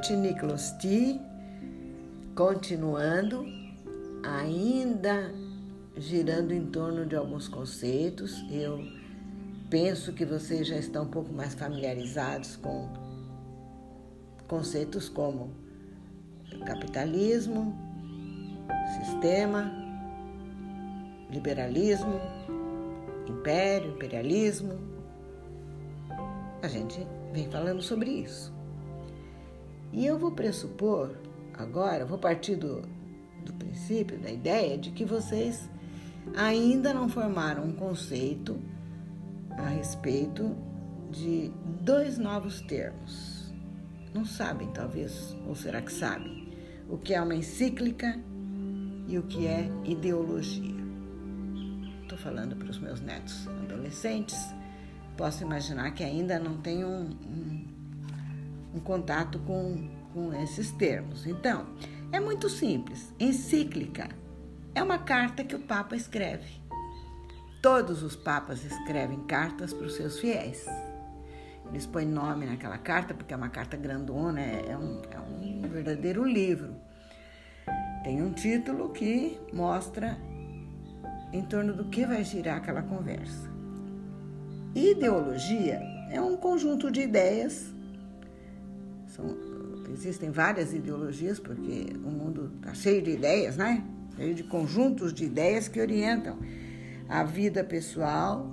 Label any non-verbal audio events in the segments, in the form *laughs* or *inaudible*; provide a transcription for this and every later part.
Otiniclosti, continuando, ainda girando em torno de alguns conceitos. Eu penso que vocês já estão um pouco mais familiarizados com conceitos como capitalismo, sistema, liberalismo, império, imperialismo. A gente vem falando sobre isso. E eu vou pressupor agora, vou partir do, do princípio, da ideia de que vocês ainda não formaram um conceito a respeito de dois novos termos. Não sabem, talvez, ou será que sabem, o que é uma encíclica e o que é ideologia. Estou falando para os meus netos adolescentes, posso imaginar que ainda não têm um, um, um contato com, com esses termos. Então, é muito simples. Encíclica é uma carta que o Papa escreve. Todos os papas escrevem cartas para os seus fiéis. Eles põem nome naquela carta, porque é uma carta grandona, é um, é um verdadeiro livro. Tem um título que mostra em torno do que vai girar aquela conversa. Ideologia é um conjunto de ideias. São, existem várias ideologias, porque o mundo está cheio de ideias, né? Cheio de conjuntos de ideias que orientam a vida pessoal,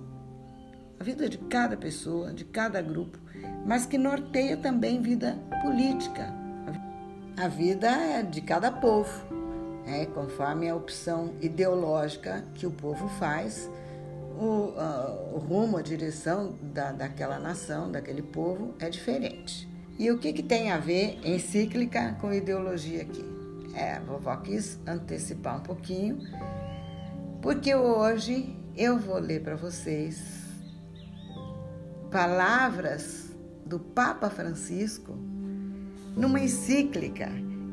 a vida de cada pessoa, de cada grupo, mas que norteia também vida política, a vida de cada povo, é, conforme a opção ideológica que o povo faz, o, uh, o rumo, a direção da, daquela nação, daquele povo é diferente. E o que, que tem a ver encíclica com ideologia aqui? É, vovó quis antecipar um pouquinho porque hoje eu vou ler para vocês palavras do Papa Francisco numa encíclica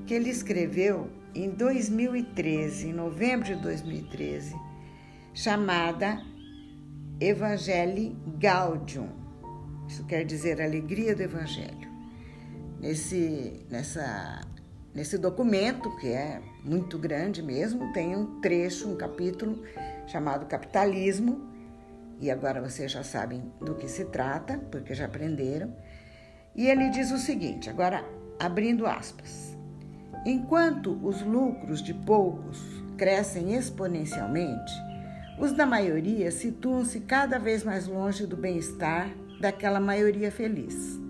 que ele escreveu em 2013, em novembro de 2013, chamada Evangelii Gaudium. Isso quer dizer alegria do Evangelho. Nesse, nessa Nesse documento, que é muito grande mesmo, tem um trecho, um capítulo chamado Capitalismo, e agora vocês já sabem do que se trata, porque já aprenderam. E ele diz o seguinte, agora abrindo aspas: Enquanto os lucros de poucos crescem exponencialmente, os da maioria situam-se cada vez mais longe do bem-estar daquela maioria feliz.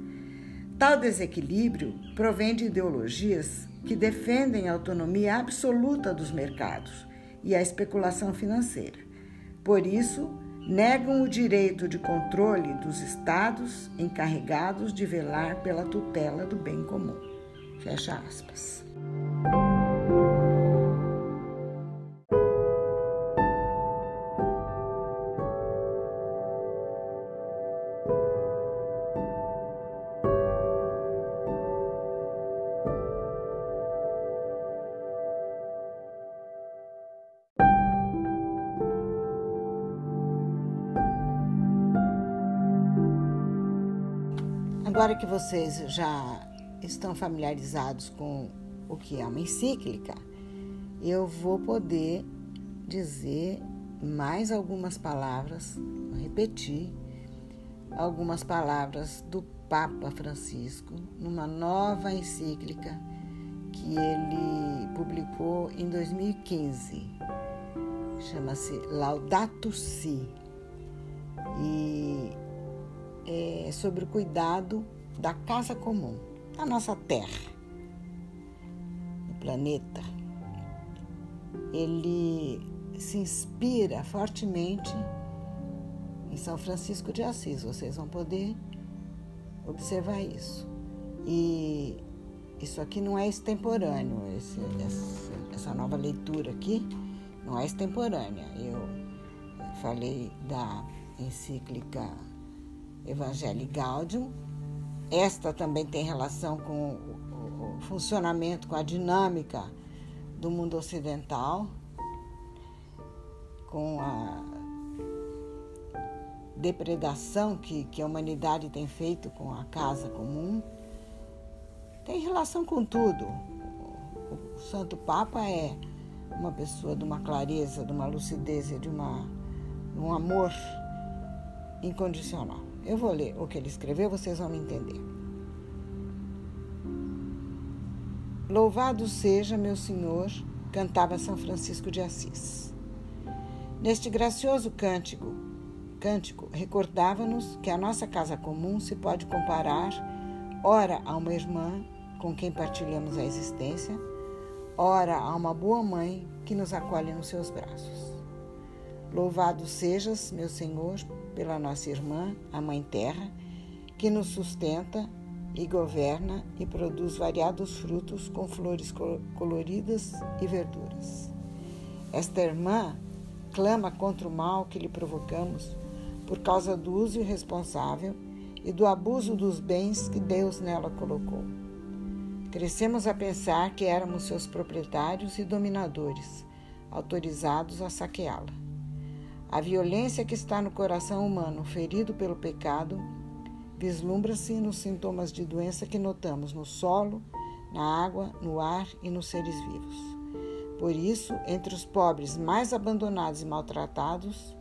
Tal desequilíbrio provém de ideologias que defendem a autonomia absoluta dos mercados e a especulação financeira. Por isso, negam o direito de controle dos estados encarregados de velar pela tutela do bem comum. Fecha aspas. Agora que vocês já estão familiarizados com o que é uma encíclica, eu vou poder dizer mais algumas palavras, repetir algumas palavras do Papa Francisco numa nova encíclica que ele publicou em 2015. Chama-se Laudato Si. E é, sobre o cuidado da casa comum, da nossa terra, do planeta. Ele se inspira fortemente em São Francisco de Assis. Vocês vão poder observar isso. E isso aqui não é extemporâneo, esse, essa nova leitura aqui não é extemporânea. Eu falei da encíclica Evangelii Gaudium. Esta também tem relação com o, funcionamento, com a dinâmica do mundo ocidental, com a depredação que, que a humanidade tem feito com a casa comum. tem relação com tudo. O Santo Papa é uma pessoa de uma clareza, de uma lucidez de uma, um amor incondicional. Eu vou ler o que ele escreveu, vocês vão me entender. Louvado seja meu Senhor, cantava São Francisco de Assis. Neste gracioso cântico, cântico recordava-nos que a nossa casa comum se pode comparar ora a uma irmã com quem partilhamos a existência, ora a uma boa mãe que nos acolhe nos seus braços. Louvado sejas, meu Senhor, pela nossa irmã, a Mãe Terra, que nos sustenta e governa e produz variados frutos com flores coloridas e verduras. Esta irmã clama contra o mal que lhe provocamos por causa do uso irresponsável e do abuso dos bens que Deus nela colocou. Crescemos a pensar que éramos seus proprietários e dominadores, autorizados a saqueá-la. A violência que está no coração humano ferido pelo pecado vislumbra-se nos sintomas de doença que notamos no solo, na água, no ar e nos seres vivos. Por isso, entre os pobres mais abandonados e maltratados,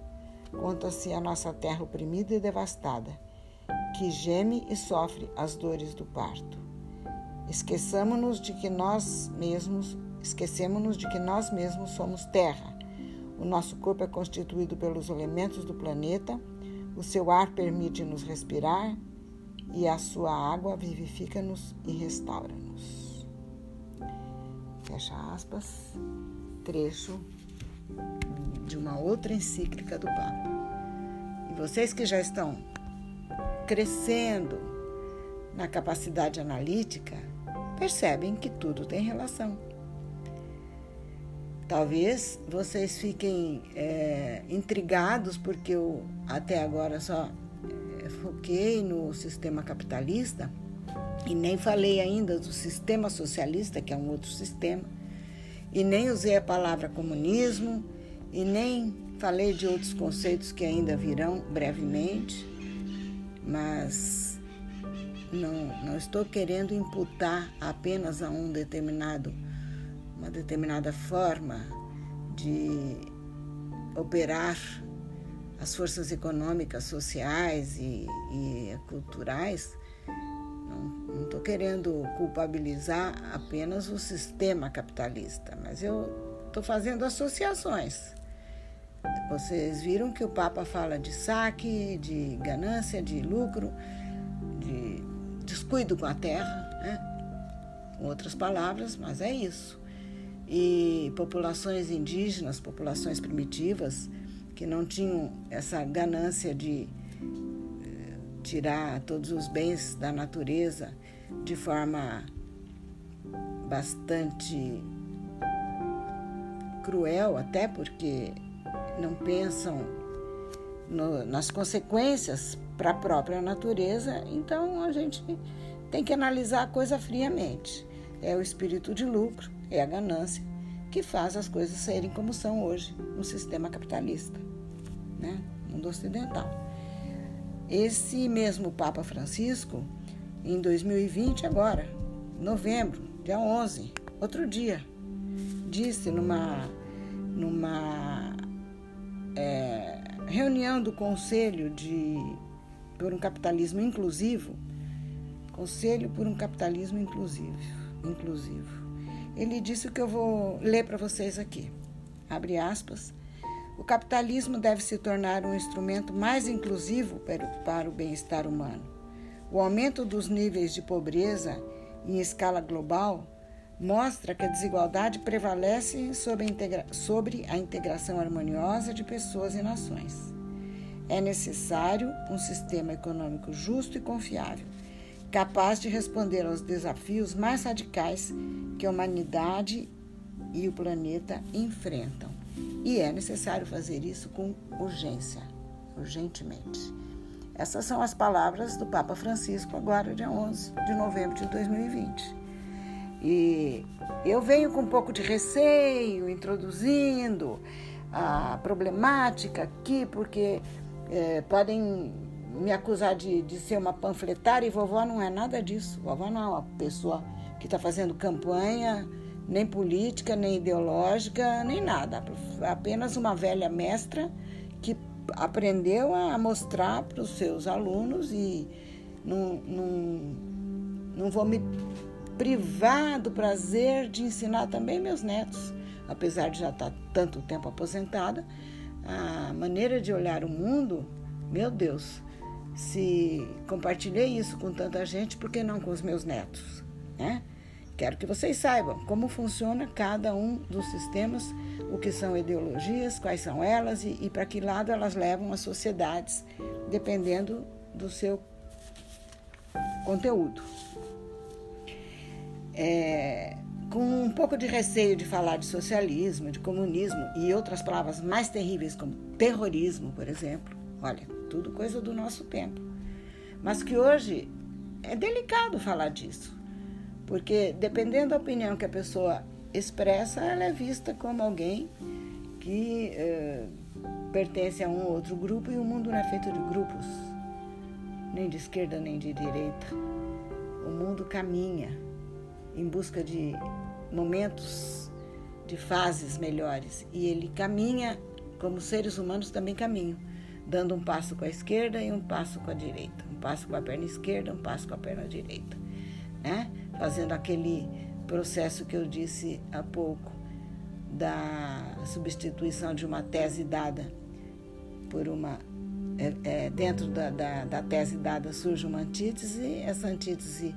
conta-se a nossa terra oprimida e devastada, que geme e sofre as dores do parto. Esqueçamos-nos de que nós mesmos, esquecemos-nos de que nós mesmos somos terra. O nosso corpo é constituído pelos elementos do planeta o seu ar permite-nos respirar e a sua água vivifica-nos e restaura-nos. Fecha aspas, trecho de uma outra encíclica do Papa. E vocês que já estão crescendo na capacidade analítica, percebem que tudo tem relação. Talvez vocês fiquem é, intrigados porque eu até agora só é, foquei no sistema capitalista e nem falei ainda do sistema socialista, que é um outro sistema, e nem usei a palavra comunismo e nem falei de outros conceitos que ainda virão brevemente, mas não, não estou querendo imputar apenas a um determinado uma determinada forma de operar as forças econômicas, sociais e, e culturais, não estou querendo culpabilizar apenas o sistema capitalista, mas eu estou fazendo associações. Vocês viram que o Papa fala de saque, de ganância, de lucro, de descuido com a terra, né? com outras palavras, mas é isso e populações indígenas, populações primitivas, que não tinham essa ganância de eh, tirar todos os bens da natureza de forma bastante cruel, até porque não pensam no, nas consequências para a própria natureza, então a gente tem que analisar a coisa friamente. É o espírito de lucro é a ganância que faz as coisas serem como são hoje no sistema capitalista, né? mundo ocidental. Esse mesmo Papa Francisco, em 2020, agora, novembro, dia 11, outro dia, disse numa, numa é, reunião do Conselho de, por um Capitalismo Inclusivo, Conselho por um Capitalismo Inclusivo, inclusivo ele disse o que eu vou ler para vocês aqui. Abre aspas. O capitalismo deve se tornar um instrumento mais inclusivo para o bem-estar humano. O aumento dos níveis de pobreza em escala global mostra que a desigualdade prevalece sobre a, integra sobre a integração harmoniosa de pessoas e nações. É necessário um sistema econômico justo e confiável capaz de responder aos desafios mais radicais que a humanidade e o planeta enfrentam. E é necessário fazer isso com urgência, urgentemente. Essas são as palavras do Papa Francisco, agora, dia 11 de novembro de 2020. E eu venho com um pouco de receio, introduzindo a problemática aqui, porque é, podem me acusar de, de ser uma panfletária e vovó não é nada disso. Vovó não é uma pessoa que está fazendo campanha, nem política, nem ideológica, nem nada. Apenas uma velha mestra que aprendeu a mostrar para os seus alunos e não, não, não vou me privar do prazer de ensinar também meus netos, apesar de já estar tá tanto tempo aposentada, a maneira de olhar o mundo, meu Deus, se compartilhei isso com tanta gente, por que não com os meus netos? Né? Quero que vocês saibam como funciona cada um dos sistemas, o que são ideologias, quais são elas e, e para que lado elas levam as sociedades, dependendo do seu conteúdo. É, com um pouco de receio de falar de socialismo, de comunismo e outras palavras mais terríveis como terrorismo, por exemplo. Olha, tudo coisa do nosso tempo. Mas que hoje é delicado falar disso, porque dependendo da opinião que a pessoa expressa, ela é vista como alguém que eh, pertence a um outro grupo e o mundo não é feito de grupos, nem de esquerda nem de direita. O mundo caminha em busca de momentos, de fases melhores. E ele caminha, como seres humanos também caminham, dando um passo com a esquerda e um passo com a direita. Um passo com a perna esquerda, um passo com a perna direita. Né? Fazendo aquele processo que eu disse há pouco da substituição de uma tese dada por uma. É, é, dentro da, da, da tese dada surge uma antítese, essa antítese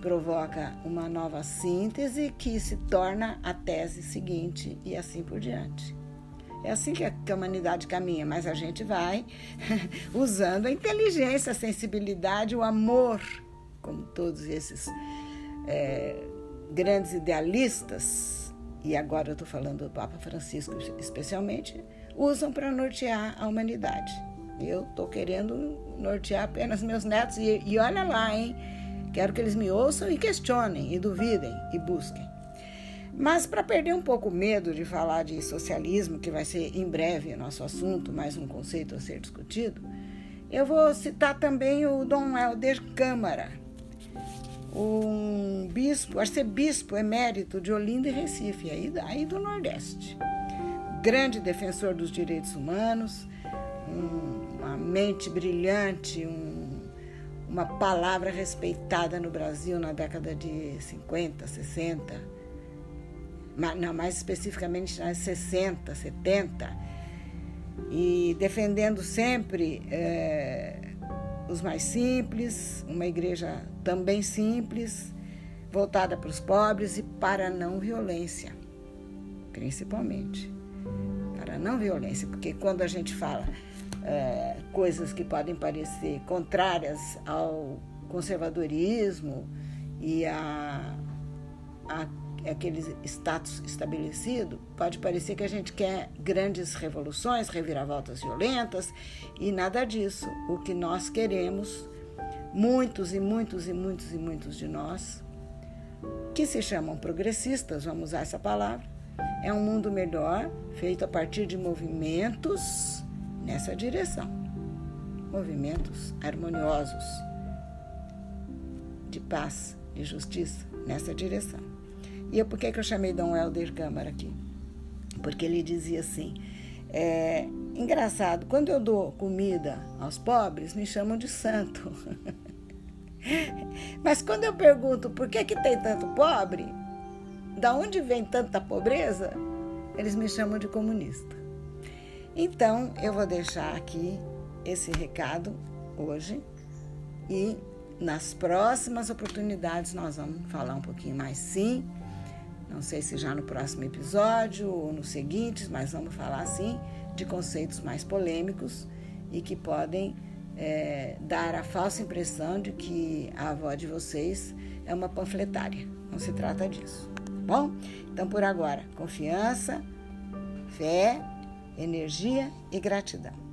provoca uma nova síntese que se torna a tese seguinte e assim por diante. É assim que a, que a humanidade caminha, mas a gente vai *laughs* usando a inteligência, a sensibilidade, o amor, como todos esses é, grandes idealistas, e agora eu estou falando do Papa Francisco especialmente, usam para nortear a humanidade. Eu estou querendo nortear apenas meus netos, e, e olha lá, hein? Quero que eles me ouçam e questionem, e duvidem, e busquem. Mas para perder um pouco o medo de falar de socialismo, que vai ser em breve nosso assunto, mais um conceito a ser discutido, eu vou citar também o Dom Helder Câmara, um bispo, arcebispo emérito de Olinda e Recife, aí, aí do Nordeste. Grande defensor dos direitos humanos, um, uma mente brilhante, um uma palavra respeitada no Brasil na década de 50, 60, não, mais especificamente nas 60, 70, e defendendo sempre é, os mais simples, uma igreja também simples, voltada para os pobres e para a não violência, principalmente. Para a não violência, porque quando a gente fala é, coisas que podem parecer contrárias ao conservadorismo e a aquele status estabelecido, pode parecer que a gente quer grandes revoluções, reviravoltas violentas e nada disso. O que nós queremos, muitos e muitos e muitos e muitos de nós, que se chamam progressistas, vamos usar essa palavra, é um mundo melhor, feito a partir de movimentos nessa direção. Movimentos harmoniosos de paz e justiça nessa direção. E eu, por que, que eu chamei Dom Helder Câmara aqui? Porque ele dizia assim: é, engraçado, quando eu dou comida aos pobres, me chamam de santo. *laughs* Mas quando eu pergunto por que, que tem tanto pobre, da onde vem tanta pobreza, eles me chamam de comunista. Então, eu vou deixar aqui esse recado hoje e nas próximas oportunidades nós vamos falar um pouquinho mais sim. Não sei se já no próximo episódio ou nos seguintes, mas vamos falar sim de conceitos mais polêmicos e que podem é, dar a falsa impressão de que a avó de vocês é uma panfletária. Não se trata disso. Bom, então por agora, confiança, fé energia e gratidão.